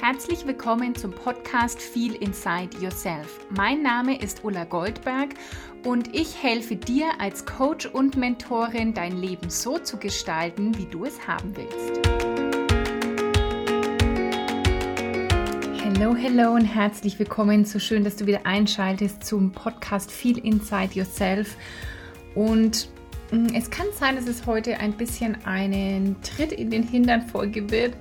Herzlich willkommen zum Podcast Feel Inside Yourself. Mein Name ist Ulla Goldberg und ich helfe dir als Coach und Mentorin, dein Leben so zu gestalten, wie du es haben willst. Hallo, hallo und herzlich willkommen. So schön, dass du wieder einschaltest zum Podcast Feel Inside Yourself. Und mm, es kann sein, dass es heute ein bisschen einen Tritt in den Hintern Folge wird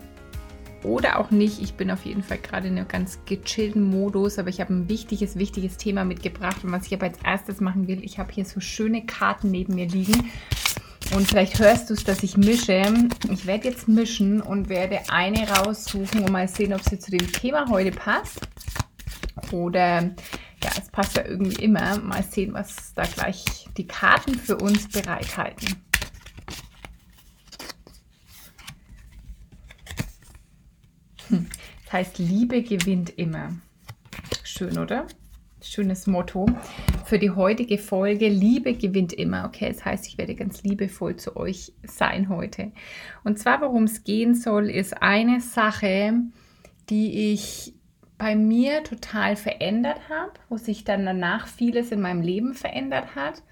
oder auch nicht. Ich bin auf jeden Fall gerade in einem ganz gechillten Modus, aber ich habe ein wichtiges, wichtiges Thema mitgebracht. Und was ich aber als erstes machen will, ich habe hier so schöne Karten neben mir liegen. Und vielleicht hörst du es, dass ich mische. Ich werde jetzt mischen und werde eine raussuchen und mal sehen, ob sie zu dem Thema heute passt. Oder ja, es passt ja irgendwie immer. Mal sehen, was da gleich die Karten für uns bereithalten. Das heißt, Liebe gewinnt immer. Schön, oder? Schönes Motto für die heutige Folge. Liebe gewinnt immer. Okay, das heißt, ich werde ganz liebevoll zu euch sein heute. Und zwar, worum es gehen soll, ist eine Sache, die ich bei mir total verändert habe, wo sich dann danach vieles in meinem Leben verändert hat.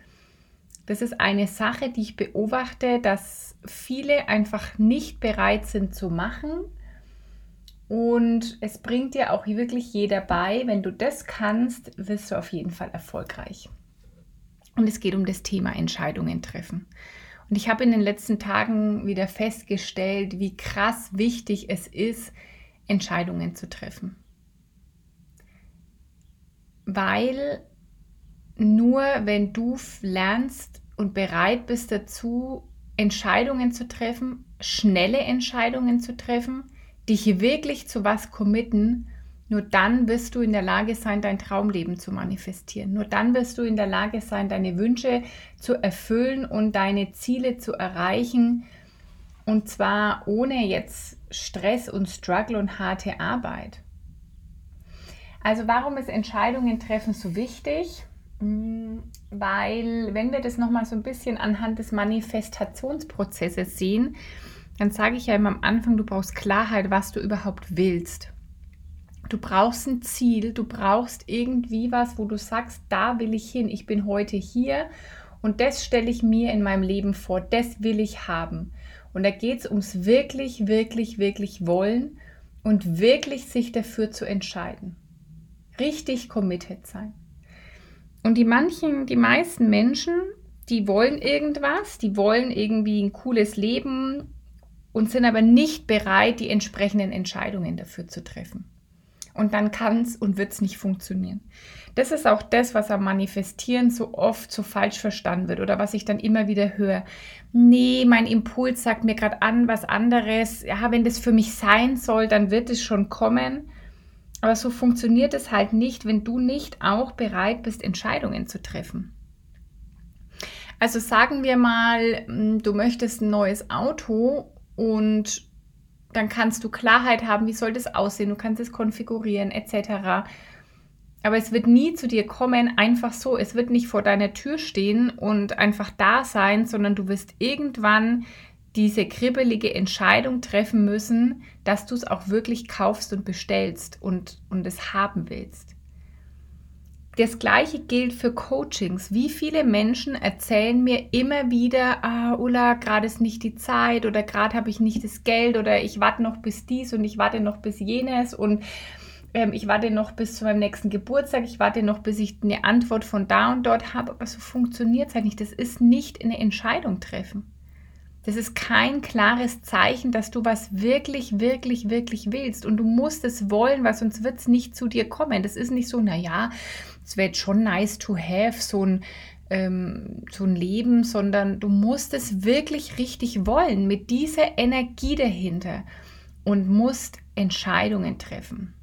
Das ist eine Sache, die ich beobachte, dass viele einfach nicht bereit sind zu machen und es bringt dir auch wirklich jeder bei. Wenn du das kannst, wirst du auf jeden Fall erfolgreich. Und es geht um das Thema Entscheidungen treffen. Und ich habe in den letzten Tagen wieder festgestellt, wie krass wichtig es ist, Entscheidungen zu treffen. Weil nur wenn du lernst und bereit bist dazu, Entscheidungen zu treffen, schnelle Entscheidungen zu treffen, dich wirklich zu was committen, nur dann wirst du in der Lage sein, dein Traumleben zu manifestieren. Nur dann wirst du in der Lage sein, deine Wünsche zu erfüllen und deine Ziele zu erreichen. Und zwar ohne jetzt Stress und Struggle und harte Arbeit. Also warum ist Entscheidungen treffen so wichtig? Hm, weil wenn wir das nochmal so ein bisschen anhand des Manifestationsprozesses sehen, dann sage ich ja immer am Anfang, du brauchst Klarheit, was du überhaupt willst. Du brauchst ein Ziel, du brauchst irgendwie was, wo du sagst, da will ich hin, ich bin heute hier und das stelle ich mir in meinem Leben vor, das will ich haben. Und da geht es ums wirklich, wirklich, wirklich wollen und wirklich sich dafür zu entscheiden. Richtig committed sein. Und die manchen, die meisten Menschen, die wollen irgendwas, die wollen irgendwie ein cooles Leben, und sind aber nicht bereit, die entsprechenden Entscheidungen dafür zu treffen. Und dann kann es und wird es nicht funktionieren. Das ist auch das, was am Manifestieren so oft so falsch verstanden wird oder was ich dann immer wieder höre. Nee, mein Impuls sagt mir gerade an was anderes. Ja, wenn das für mich sein soll, dann wird es schon kommen. Aber so funktioniert es halt nicht, wenn du nicht auch bereit bist, Entscheidungen zu treffen. Also sagen wir mal, hm, du möchtest ein neues Auto und dann kannst du Klarheit haben, wie soll das aussehen, du kannst es konfigurieren etc. Aber es wird nie zu dir kommen, einfach so. Es wird nicht vor deiner Tür stehen und einfach da sein, sondern du wirst irgendwann diese kribbelige Entscheidung treffen müssen, dass du es auch wirklich kaufst und bestellst und, und es haben willst. Das gleiche gilt für Coachings. Wie viele Menschen erzählen mir immer wieder, ah, Ulla, gerade ist nicht die Zeit oder gerade habe ich nicht das Geld oder ich warte noch bis dies und ich warte noch bis jenes und ähm, ich warte noch bis zu meinem nächsten Geburtstag, ich warte noch, bis ich eine Antwort von da und dort habe. Aber so funktioniert es halt nicht. Das ist nicht eine Entscheidung treffen. Das ist kein klares Zeichen, dass du was wirklich, wirklich, wirklich willst. Und du musst es wollen, weil sonst wird es nicht zu dir kommen. Das ist nicht so, naja, es wäre jetzt schon nice to have, so ein, ähm, so ein Leben, sondern du musst es wirklich richtig wollen, mit dieser Energie dahinter und musst Entscheidungen treffen.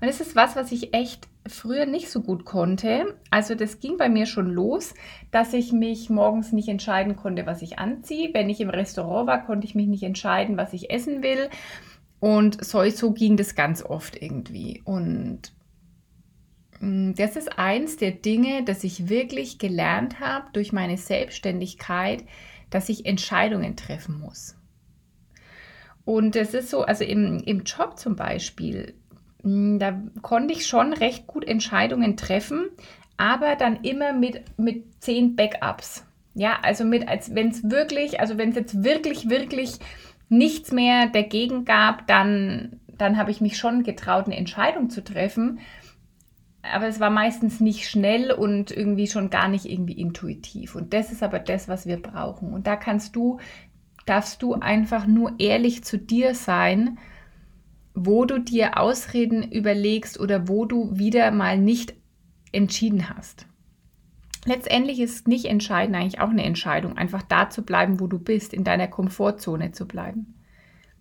Und das ist was, was ich echt früher nicht so gut konnte. Also das ging bei mir schon los, dass ich mich morgens nicht entscheiden konnte, was ich anziehe. Wenn ich im Restaurant war, konnte ich mich nicht entscheiden, was ich essen will. Und so, so ging das ganz oft irgendwie. Und das ist eins der Dinge, dass ich wirklich gelernt habe durch meine Selbstständigkeit, dass ich Entscheidungen treffen muss. Und es ist so, also im, im Job zum Beispiel, hm, da konnte ich schon recht gut Entscheidungen treffen, aber dann immer mit, mit zehn Backups. Ja, also mit, als wenn es wirklich, also wenn es jetzt wirklich, wirklich nichts mehr dagegen gab, dann, dann habe ich mich schon getraut, eine Entscheidung zu treffen. Aber es war meistens nicht schnell und irgendwie schon gar nicht irgendwie intuitiv. Und das ist aber das, was wir brauchen. Und da kannst du, darfst du einfach nur ehrlich zu dir sein, wo du dir Ausreden überlegst oder wo du wieder mal nicht entschieden hast. Letztendlich ist nicht entscheidend eigentlich auch eine Entscheidung, einfach da zu bleiben, wo du bist, in deiner Komfortzone zu bleiben.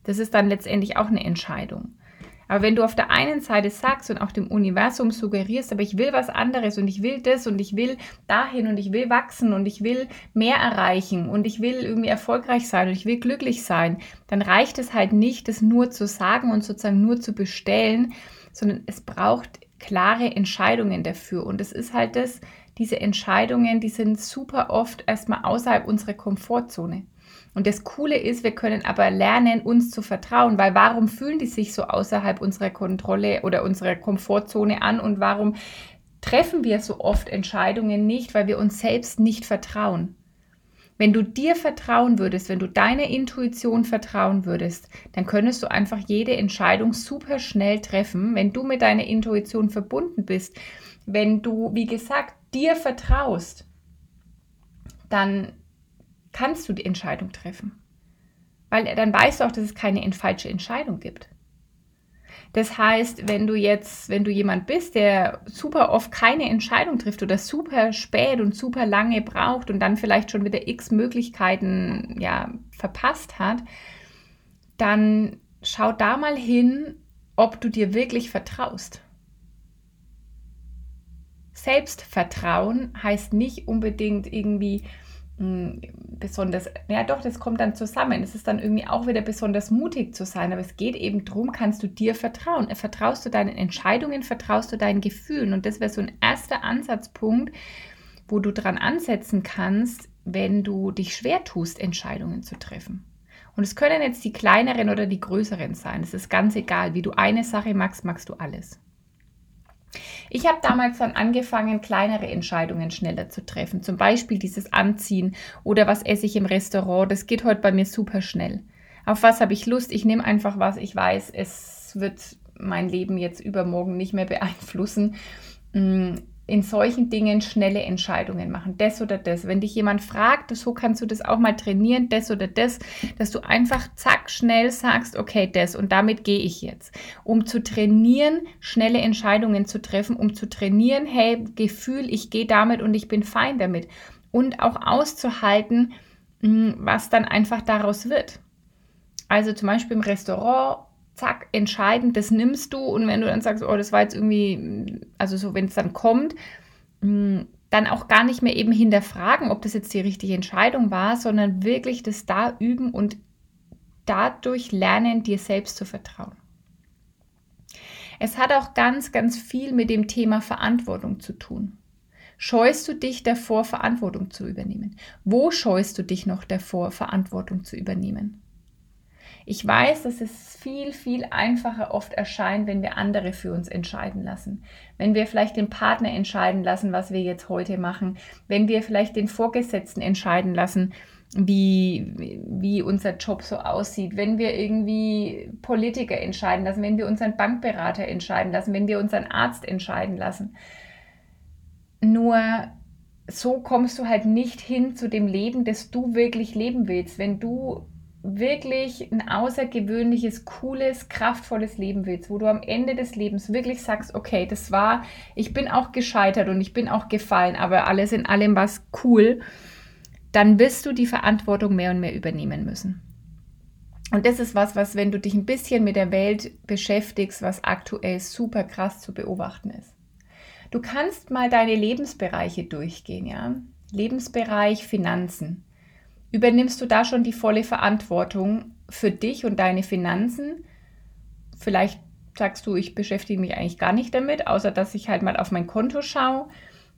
Das ist dann letztendlich auch eine Entscheidung. Aber wenn du auf der einen Seite sagst und auch dem Universum suggerierst, aber ich will was anderes und ich will das und ich will dahin und ich will wachsen und ich will mehr erreichen und ich will irgendwie erfolgreich sein und ich will glücklich sein, dann reicht es halt nicht, das nur zu sagen und sozusagen nur zu bestellen, sondern es braucht klare Entscheidungen dafür. Und es ist halt das, diese Entscheidungen, die sind super oft erstmal außerhalb unserer Komfortzone. Und das Coole ist, wir können aber lernen, uns zu vertrauen, weil warum fühlen die sich so außerhalb unserer Kontrolle oder unserer Komfortzone an und warum treffen wir so oft Entscheidungen nicht, weil wir uns selbst nicht vertrauen. Wenn du dir vertrauen würdest, wenn du deiner Intuition vertrauen würdest, dann könntest du einfach jede Entscheidung super schnell treffen, wenn du mit deiner Intuition verbunden bist. Wenn du, wie gesagt, dir vertraust, dann kannst du die Entscheidung treffen. Weil dann weißt du auch, dass es keine falsche Entscheidung gibt. Das heißt, wenn du jetzt, wenn du jemand bist, der super oft keine Entscheidung trifft oder super spät und super lange braucht und dann vielleicht schon wieder x Möglichkeiten ja, verpasst hat, dann schau da mal hin, ob du dir wirklich vertraust. Selbstvertrauen heißt nicht unbedingt irgendwie, besonders, ja doch, das kommt dann zusammen. Es ist dann irgendwie auch wieder besonders mutig zu sein, aber es geht eben darum, kannst du dir vertrauen? Vertraust du deinen Entscheidungen, vertraust du deinen Gefühlen? Und das wäre so ein erster Ansatzpunkt, wo du dran ansetzen kannst, wenn du dich schwer tust, Entscheidungen zu treffen. Und es können jetzt die kleineren oder die größeren sein. Es ist ganz egal. Wie du eine Sache magst, magst du alles. Ich habe damals dann angefangen, kleinere Entscheidungen schneller zu treffen. Zum Beispiel dieses Anziehen oder was esse ich im Restaurant. Das geht heute bei mir super schnell. Auf was habe ich Lust? Ich nehme einfach was. Ich weiß, es wird mein Leben jetzt übermorgen nicht mehr beeinflussen. Mm, in solchen Dingen schnelle Entscheidungen machen, das oder das. Wenn dich jemand fragt, so kannst du das auch mal trainieren, das oder das, dass du einfach zack schnell sagst, okay, das und damit gehe ich jetzt. Um zu trainieren, schnelle Entscheidungen zu treffen, um zu trainieren, hey, Gefühl, ich gehe damit und ich bin fein damit. Und auch auszuhalten, hm, was dann einfach daraus wird. Also zum Beispiel im Restaurant zack, entscheidend, das nimmst du und wenn du dann sagst, oh, das war jetzt irgendwie, also so, wenn es dann kommt, mm, dann auch gar nicht mehr eben hinterfragen, ob das jetzt die richtige Entscheidung war, sondern wirklich das da üben und dadurch lernen, dir selbst zu vertrauen. Es hat auch ganz, ganz viel mit dem Thema Verantwortung zu tun. Scheust du dich davor, Verantwortung zu übernehmen? Wo scheust du dich noch davor, Verantwortung zu übernehmen? Ich weiß, dass es viel, viel einfacher oft erscheint, wenn wir andere für uns entscheiden lassen. Wenn wir vielleicht den Partner entscheiden lassen, was wir jetzt heute machen. Wenn wir vielleicht den Vorgesetzten entscheiden lassen, wie, wie unser Job so aussieht, wenn wir irgendwie Politiker entscheiden lassen, wenn wir unseren Bankberater entscheiden lassen, wenn wir unseren Arzt entscheiden lassen. Nur so kommst du halt nicht hin zu dem Leben, das du wirklich leben willst. Wenn du wirklich ein außergewöhnliches, cooles, kraftvolles Leben willst, wo du am Ende des Lebens wirklich sagst, okay, das war, ich bin auch gescheitert und ich bin auch gefallen, aber alles in allem war es cool, dann wirst du die Verantwortung mehr und mehr übernehmen müssen. Und das ist was, was, wenn du dich ein bisschen mit der Welt beschäftigst, was aktuell super krass zu beobachten ist. Du kannst mal deine Lebensbereiche durchgehen, ja. Lebensbereich Finanzen übernimmst du da schon die volle Verantwortung für dich und deine Finanzen. Vielleicht sagst du, ich beschäftige mich eigentlich gar nicht damit, außer dass ich halt mal auf mein Konto schaue.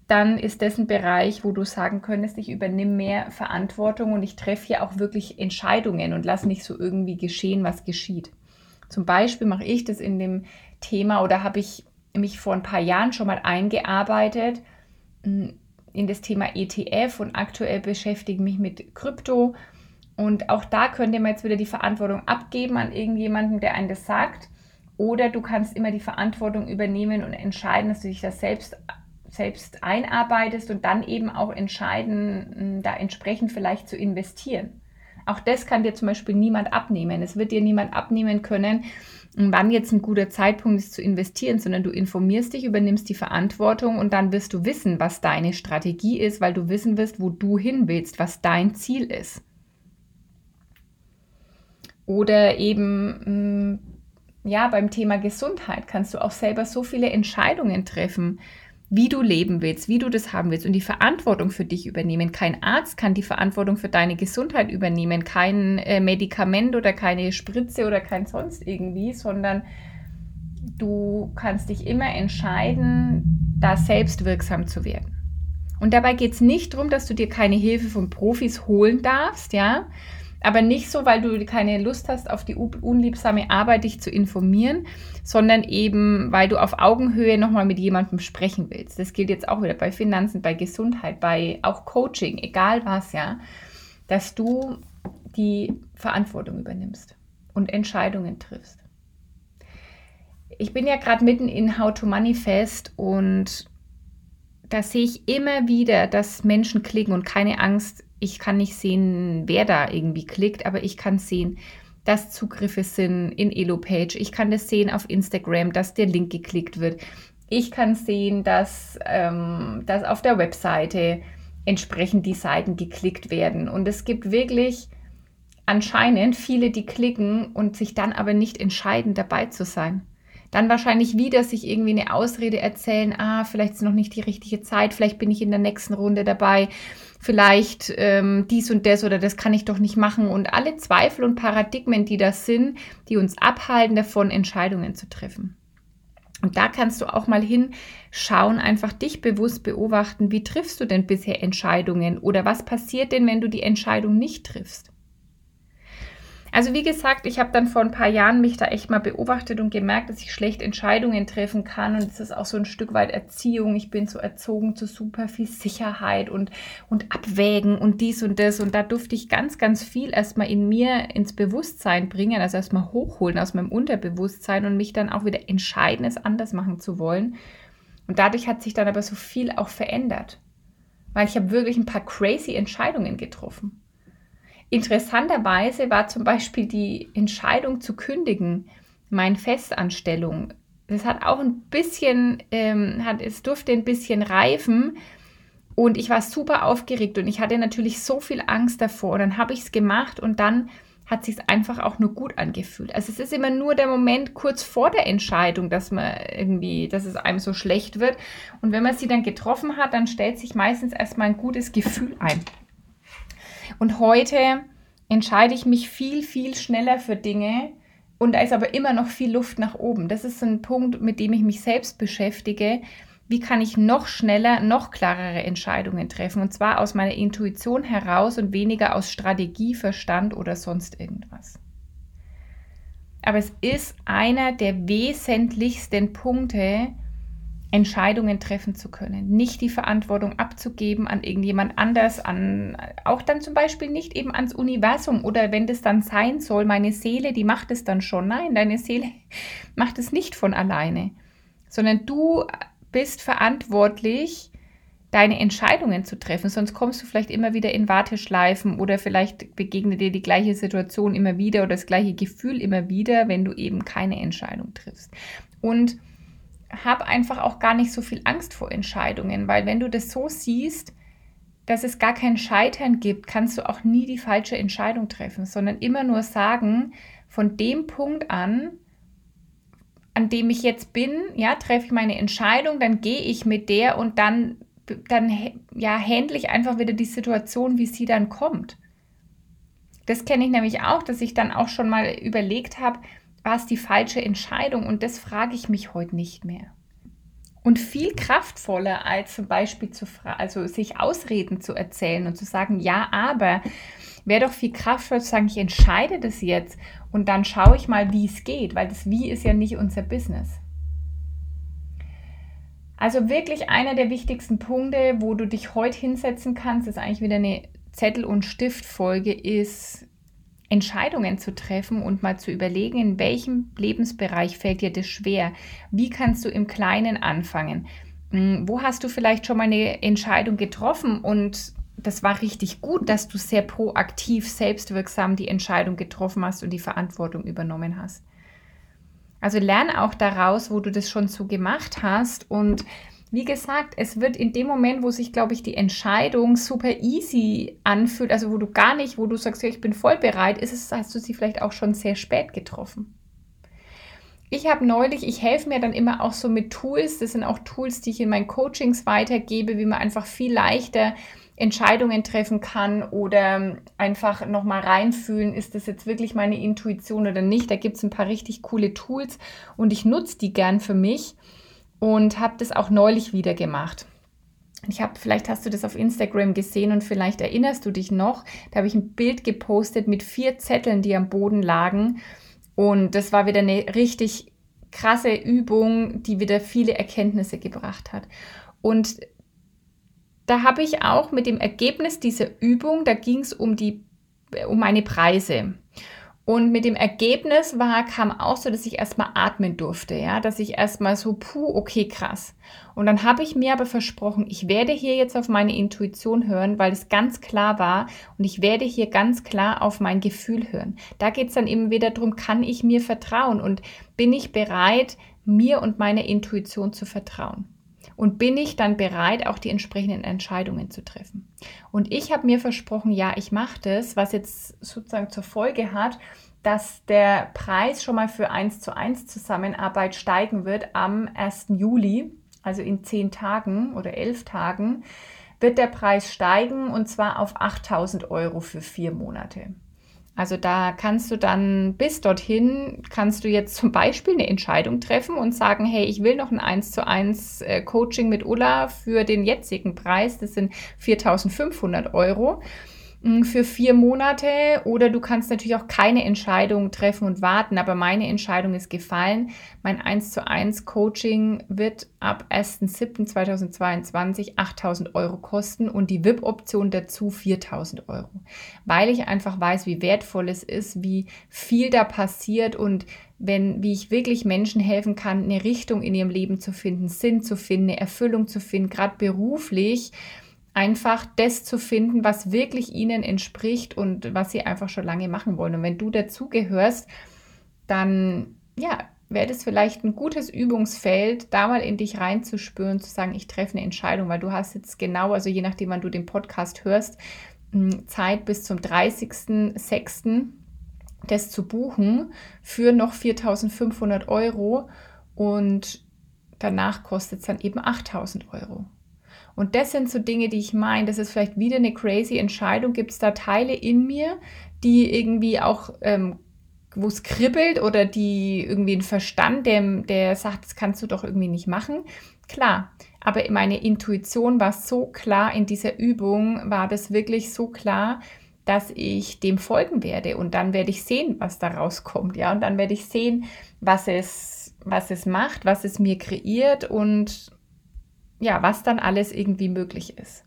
dann ist das ein Bereich, wo du sagen könntest, ich übernehme mehr Verantwortung und ich treffe hier auch wirklich Entscheidungen und lasse nicht so irgendwie geschehen, was geschieht. Zum Beispiel mache ich das in dem Thema oder habe ich mich vor ein paar Jahren schon mal eingearbeitet hm, in das Thema ETF und aktuell beschäftige mich mit Krypto. Und auch da könnte man jetzt wieder die Verantwortung abgeben an irgendjemanden, der einem das sagt. Oder du kannst immer die Verantwortung übernehmen und entscheiden, dass du dich das selbst, selbst einarbeitest und dann eben auch entscheiden, hm, da entsprechend vielleicht zu investieren. Auch das kann dir zum Beispiel niemand abnehmen. Es wird dir niemand abnehmen können, wann jetzt ein guter Zeitpunkt ist zu investieren, sondern du informierst dich, übernimmst die Verantwortung und dann wirst du wissen, was deine Strategie ist, weil du wissen wirst, wo du hin willst, was dein Ziel ist. Oder eben, mm, ja, beim Thema Gesundheit kannst du auch selber so viele Entscheidungen treffen wie du leben willst, wie du das haben willst und die Verantwortung für dich übernehmen. Kein Arzt kann die Verantwortung für deine Gesundheit übernehmen, kein äh, Medikament oder keine Spritze oder kein sonst irgendwie, sondern du kannst dich immer entscheiden, da selbst wirksam zu werden. Und dabei geht es nicht darum, dass du dir keine Hilfe von Profis holen darfst, ja, aber nicht so, weil du keine Lust hast, auf die unliebsame Arbeit dich zu informieren, sondern eben, weil du auf Augenhöhe nochmal mit jemandem sprechen willst. Das gilt jetzt auch wieder bei Finanzen, bei Gesundheit, bei auch Coaching, egal was, ja, dass du die Verantwortung übernimmst und Entscheidungen triffst. Ich bin ja gerade mitten in How to Manifest und da sehe ich immer wieder, dass Menschen klicken und keine Angst, ich kann nicht sehen, wer da irgendwie klickt, aber ich kann sehen, dass Zugriffe sind in Elo-Page. Ich kann das sehen auf Instagram, dass der Link geklickt wird. Ich kann sehen, dass, ähm, dass auf der Webseite entsprechend die Seiten geklickt werden. Und es gibt wirklich anscheinend viele, die klicken und sich dann aber nicht entscheiden, dabei zu sein. Dann wahrscheinlich wieder sich irgendwie eine Ausrede erzählen, ah, vielleicht ist noch nicht die richtige Zeit, vielleicht bin ich in der nächsten Runde dabei vielleicht ähm, dies und das oder das kann ich doch nicht machen und alle Zweifel und Paradigmen, die das sind, die uns abhalten davon, Entscheidungen zu treffen. Und da kannst du auch mal hinschauen, einfach dich bewusst beobachten, wie triffst du denn bisher Entscheidungen oder was passiert denn, wenn du die Entscheidung nicht triffst? Also wie gesagt, ich habe dann vor ein paar Jahren mich da echt mal beobachtet und gemerkt, dass ich schlecht Entscheidungen treffen kann. Und es ist auch so ein Stück weit Erziehung. Ich bin so erzogen zu super viel Sicherheit und, und Abwägen und dies und das. Und da durfte ich ganz, ganz viel erstmal in mir ins Bewusstsein bringen, also erstmal hochholen aus meinem Unterbewusstsein und mich dann auch wieder entscheiden, es anders machen zu wollen. Und dadurch hat sich dann aber so viel auch verändert. Weil ich habe wirklich ein paar crazy Entscheidungen getroffen. Interessanterweise war zum Beispiel die Entscheidung zu kündigen, meine Festanstellung. Das hat auch ein bisschen, ähm, hat, es durfte ein bisschen reifen und ich war super aufgeregt und ich hatte natürlich so viel Angst davor. Und dann habe ich es gemacht und dann hat sich einfach auch nur gut angefühlt. Also es ist immer nur der Moment kurz vor der Entscheidung, dass man irgendwie, dass es einem so schlecht wird. Und wenn man sie dann getroffen hat, dann stellt sich meistens erstmal ein gutes Gefühl ein. Und heute entscheide ich mich viel, viel schneller für Dinge und da ist aber immer noch viel Luft nach oben. Das ist ein Punkt, mit dem ich mich selbst beschäftige. Wie kann ich noch schneller, noch klarere Entscheidungen treffen? Und zwar aus meiner Intuition heraus und weniger aus Strategie, Verstand oder sonst irgendwas. Aber es ist einer der wesentlichsten Punkte, Entscheidungen treffen zu können, nicht die Verantwortung abzugeben an irgendjemand anders, an auch dann zum Beispiel nicht eben ans Universum oder wenn das dann sein soll, meine Seele, die macht es dann schon. Nein, deine Seele macht es nicht von alleine, sondern du bist verantwortlich, deine Entscheidungen zu treffen, sonst kommst du vielleicht immer wieder in Warteschleifen oder vielleicht begegnet dir die gleiche Situation immer wieder oder das gleiche Gefühl immer wieder, wenn du eben keine Entscheidung triffst. Und habe einfach auch gar nicht so viel Angst vor Entscheidungen, weil wenn du das so siehst, dass es gar kein Scheitern gibt, kannst du auch nie die falsche Entscheidung treffen, sondern immer nur sagen, von dem Punkt an, an dem ich jetzt bin, ja, treffe ich meine Entscheidung, dann gehe ich mit der und dann, dann ja, handle ich einfach wieder die Situation, wie sie dann kommt. Das kenne ich nämlich auch, dass ich dann auch schon mal überlegt habe, war es die falsche Entscheidung? Und das frage ich mich heute nicht mehr. und viel kraftvoller als zum Beispiel zu also sich Ausreden zu erzählen und zu sagen, ja, aber wäre doch viel kraftvoller zu sagen, ich entscheide das jetzt und dann schaue ich mal, wie es geht, weil das Wie ist ja nicht unser Business. Also wirklich einer der wichtigsten Punkte, wo du dich heute hinsetzen kannst, ist eigentlich wieder eine Zettel- und Stiftfolge, ist Entscheidungen zu treffen und mal zu überlegen, in welchem Lebensbereich fällt dir das schwer? Wie kannst du im Kleinen anfangen? Hm, wo hast du vielleicht schon mal eine Entscheidung getroffen und das war richtig gut, dass du sehr proaktiv, selbstwirksam die Entscheidung getroffen hast und die Verantwortung übernommen hast. Also lern auch daraus, wo du das schon so gemacht hast und wie gesagt, es wird in dem Moment, wo sich, glaube ich, die Entscheidung super easy anfühlt, also wo du gar nicht, wo du sagst, ja, ich bin voll bereit, ist es, hast du sie vielleicht auch schon sehr spät getroffen. Ich habe neulich, ich helfe mir dann immer auch so mit Tools, das sind auch Tools, die ich in meinen Coachings weitergebe, wie man einfach viel leichter Entscheidungen treffen kann oder einfach nochmal reinfühlen, ist das jetzt wirklich meine Intuition oder nicht. Da gibt es ein paar richtig coole Tools und ich nutze die gern für mich und habe das auch neulich wieder gemacht. Ich habe, vielleicht hast du das auf Instagram gesehen und vielleicht erinnerst du dich noch. Da habe ich ein Bild gepostet mit vier Zetteln, die am Boden lagen. Und das war wieder eine richtig krasse Übung, die wieder viele Erkenntnisse gebracht hat. Und da habe ich auch mit dem Ergebnis dieser Übung, da ging es um die um meine Preise. Und mit dem Ergebnis war, kam auch so, dass ich erstmal atmen durfte, ja, dass ich erstmal so, puh, okay, krass. Und dann habe ich mir aber versprochen, ich werde hier jetzt auf meine Intuition hören, weil es ganz klar war und ich werde hier ganz klar auf mein Gefühl hören. Da geht es dann eben wieder darum, kann ich mir vertrauen und bin ich bereit, mir und meiner Intuition zu vertrauen? Und bin ich dann bereit, auch die entsprechenden Entscheidungen zu treffen. Und ich habe mir versprochen, ja, ich mache das, was jetzt sozusagen zur Folge hat, dass der Preis schon mal für 1 zu 1 Zusammenarbeit steigen wird am 1. Juli, also in 10 Tagen oder 11 Tagen, wird der Preis steigen und zwar auf 8000 Euro für vier Monate. Also da kannst du dann bis dorthin, kannst du jetzt zum Beispiel eine Entscheidung treffen und sagen, hey, ich will noch ein 1 zu 1 äh, Coaching mit Ulla für den jetzigen Preis, das sind 4.500 Euro für vier Monate oder du kannst natürlich auch keine Entscheidung treffen und warten, aber meine Entscheidung ist gefallen. Mein 1 zu 1 Coaching wird ab 1.7.2022 8000 Euro kosten und die VIP-Option dazu 4000 Euro, weil ich einfach weiß, wie wertvoll es ist, wie viel da passiert und wenn, wie ich wirklich Menschen helfen kann, eine Richtung in ihrem Leben zu finden, Sinn zu finden, eine Erfüllung zu finden, gerade beruflich einfach das zu finden, was wirklich ihnen entspricht und was sie einfach schon lange machen wollen. Und wenn du dazugehörst, dann ja, wäre das vielleicht ein gutes Übungsfeld, da mal in dich reinzuspüren, zu sagen, ich treffe eine Entscheidung, weil du hast jetzt genau, also je nachdem, wann du den Podcast hörst, hm, Zeit bis zum 30.06. das zu buchen für noch 4.500 Euro und danach kostet es dann eben 8.000 Euro. Und das sind so Dinge, die ich meine, das ist vielleicht wieder eine crazy Entscheidung. Gibt es da Teile in mir, die irgendwie auch, ähm, wo es kribbelt oder die irgendwie ein Verstand, der, der sagt, das kannst du doch irgendwie nicht machen? Klar, aber meine Intuition war so klar in dieser Übung, war das wirklich so klar, dass ich dem folgen werde. Und dann werde ich sehen, was da rauskommt, ja, und dann werde ich sehen, was es, was es macht, was es mir kreiert. Und ja, was dann alles irgendwie möglich ist.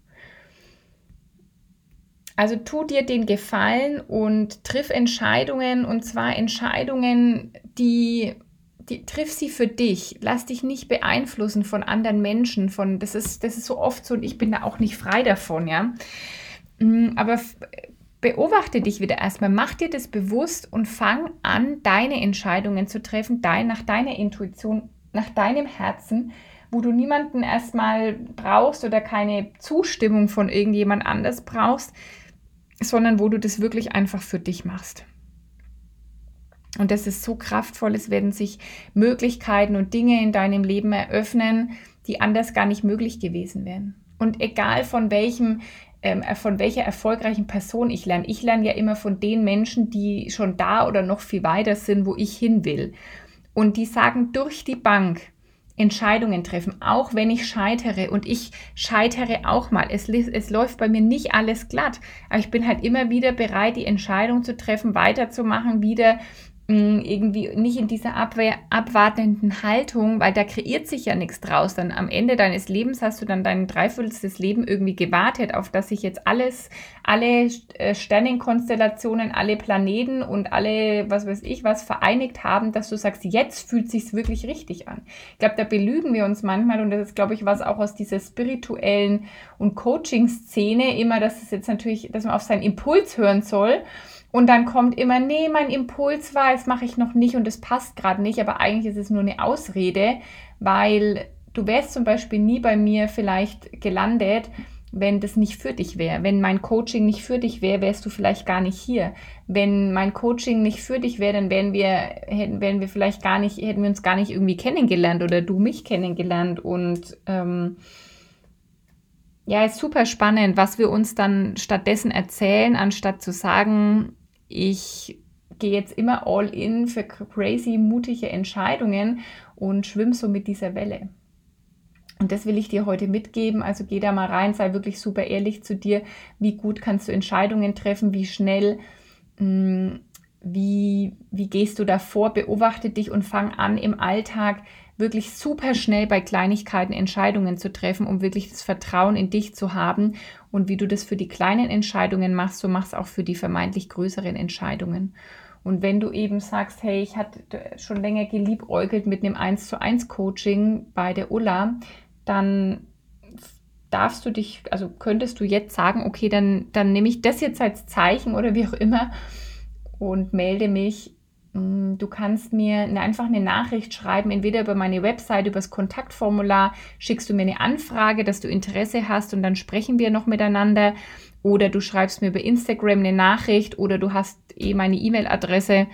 Also tu dir den Gefallen und triff Entscheidungen und zwar Entscheidungen, die, die triff sie für dich. Lass dich nicht beeinflussen von anderen Menschen. Von das ist das ist so oft so und ich bin da auch nicht frei davon, ja. Mm, aber beobachte dich wieder erstmal, mach dir das bewusst und fang an, deine Entscheidungen zu treffen, dein, nach deiner Intuition, nach deinem Herzen wo du niemanden erstmal brauchst oder keine Zustimmung von irgendjemand anders brauchst, sondern wo du das wirklich einfach für dich machst. Und das ist so kraftvoll, es werden sich Möglichkeiten und Dinge in deinem Leben eröffnen, die anders gar nicht möglich gewesen wären. Und egal von welchem ähm, von welcher erfolgreichen Person ich lerne. Ich lerne ja immer von den Menschen, die schon da oder noch viel weiter sind, wo ich hin will. Und die sagen durch die Bank, Entscheidungen treffen, auch wenn ich scheitere. Und ich scheitere auch mal. Es, es läuft bei mir nicht alles glatt. Aber ich bin halt immer wieder bereit, die Entscheidung zu treffen, weiterzumachen, wieder irgendwie nicht in dieser Abwehr, abwartenden Haltung, weil da kreiert sich ja nichts draus. Dann am Ende deines Lebens hast du dann dein dreiviertelstes Leben irgendwie gewartet, auf dass sich jetzt alles, alle äh, Sternenkonstellationen, alle Planeten und alle, was weiß ich, was vereinigt haben, dass du sagst, jetzt fühlt sich's wirklich richtig an. Ich glaube, da belügen wir uns manchmal und das ist, glaube ich, was auch aus dieser spirituellen und Coaching-Szene immer, dass es jetzt natürlich, dass man auf seinen Impuls hören soll und dann kommt immer, nee, mein Impuls war, das mache ich noch nicht und es passt gerade nicht, aber eigentlich ist es nur eine Ausrede, weil du wärst zum Beispiel nie bei mir vielleicht gelandet, wenn das nicht für dich wäre. Wenn mein Coaching nicht für dich wäre, wärst du vielleicht gar nicht hier. Wenn mein Coaching nicht für dich wäre, dann wären wir, hätten, wären wir vielleicht gar nicht, hätten wir uns gar nicht irgendwie kennengelernt oder du mich kennengelernt und ähm, ja, ist super spannend, was wir uns dann stattdessen erzählen, anstatt zu sagen, ich gehe jetzt immer all in für crazy, mutige Entscheidungen und schwimme so mit dieser Welle. Und das will ich dir heute mitgeben. Also geh da mal rein, sei wirklich super ehrlich zu dir. Wie gut kannst du Entscheidungen treffen? Wie schnell? Hm, wie, wie gehst du davor? Beobachte dich und fang an im Alltag wirklich super schnell bei Kleinigkeiten Entscheidungen zu treffen, um wirklich das Vertrauen in dich zu haben. Und wie du das für die kleinen Entscheidungen machst, so machst auch für die vermeintlich größeren Entscheidungen. Und wenn du eben sagst, hey, ich hatte schon länger geliebäugelt mit einem 1 zu 1 Coaching bei der Ulla, dann darfst du dich, also könntest du jetzt sagen, okay, dann, dann nehme ich das jetzt als Zeichen oder wie auch immer und melde mich du kannst mir einfach eine Nachricht schreiben, entweder über meine Website, über das Kontaktformular, schickst du mir eine Anfrage, dass du Interesse hast und dann sprechen wir noch miteinander. Oder du schreibst mir über Instagram eine Nachricht oder du hast eh meine E-Mail-Adresse.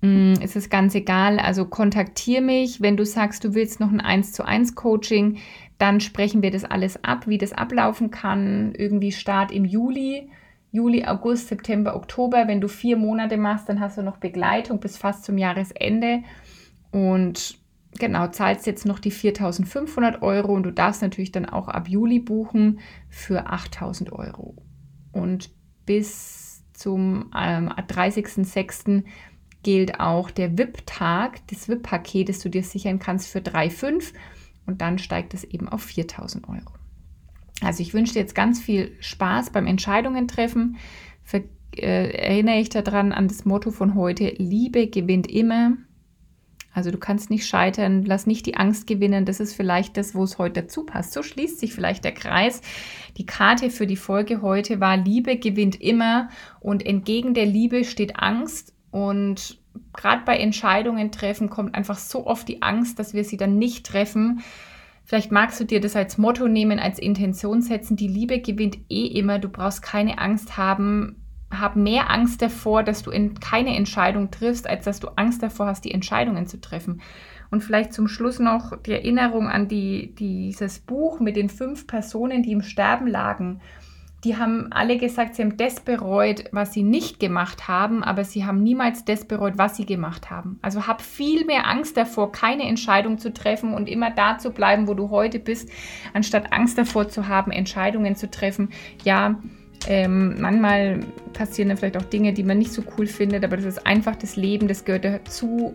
Mm, es ist ganz egal. Also kontaktiere mich. Wenn du sagst, du willst noch ein 1 zu 1 Coaching, dann sprechen wir das alles ab, wie das ablaufen kann. Irgendwie Start im Juli Juli, August, September, Oktober. Wenn du vier Monate machst, dann hast du noch Begleitung bis fast zum Jahresende. Und genau, zahlst jetzt noch die 4.500 Euro und du darfst natürlich dann auch ab Juli buchen für 8.000 Euro. Und bis zum ähm, 30.06. gilt auch der VIP-Tag, das VIP-Paket, das du dir sichern kannst für 3,5 und dann steigt es eben auf 4.000 Euro. Also ich wünsche dir jetzt ganz viel Spaß beim Entscheidungen treffen. Ver äh, erinnere ich daran an das Motto von heute, Liebe gewinnt immer. Also du kannst nicht scheitern, lass nicht die Angst gewinnen. Das ist vielleicht das, wo es heute dazu passt. So schließt sich vielleicht der Kreis. Die Karte für die Folge heute war, Liebe gewinnt immer und entgegen der Liebe steht Angst. Und gerade bei Entscheidungen treffen kommt einfach so oft die Angst, dass wir sie dann nicht treffen Vielleicht magst du dir das als Motto nehmen, als Intention setzen. Die Liebe gewinnt eh immer. Du brauchst keine Angst haben. Hab mehr Angst davor, dass du in keine Entscheidung triffst, als dass du Angst davor hast, die Entscheidungen zu treffen. Und vielleicht zum Schluss noch die Erinnerung an die, dieses Buch mit den fünf Personen, die im Sterben lagen die haben alle gesagt, sie haben das bereut, was sie nicht gemacht haben, aber sie haben niemals das bereut, was sie gemacht haben. Also hab viel mehr Angst davor, keine Entscheidung zu treffen und immer da zu bleiben, wo du heute bist, anstatt Angst davor zu haben, Entscheidungen zu treffen. Ja, ähm, manchmal passieren dann vielleicht auch Dinge, die man nicht so cool findet, aber das ist einfach das Leben, das gehört dazu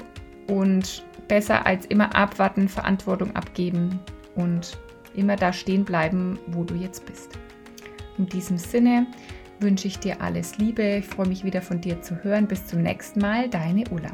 und besser als immer abwarten, Verantwortung abgeben und immer da stehen bleiben, wo du jetzt bist. In diesem Sinne wünsche ich dir alles Liebe. Ich freue mich wieder von dir zu hören. Bis zum nächsten Mal, deine Ulla.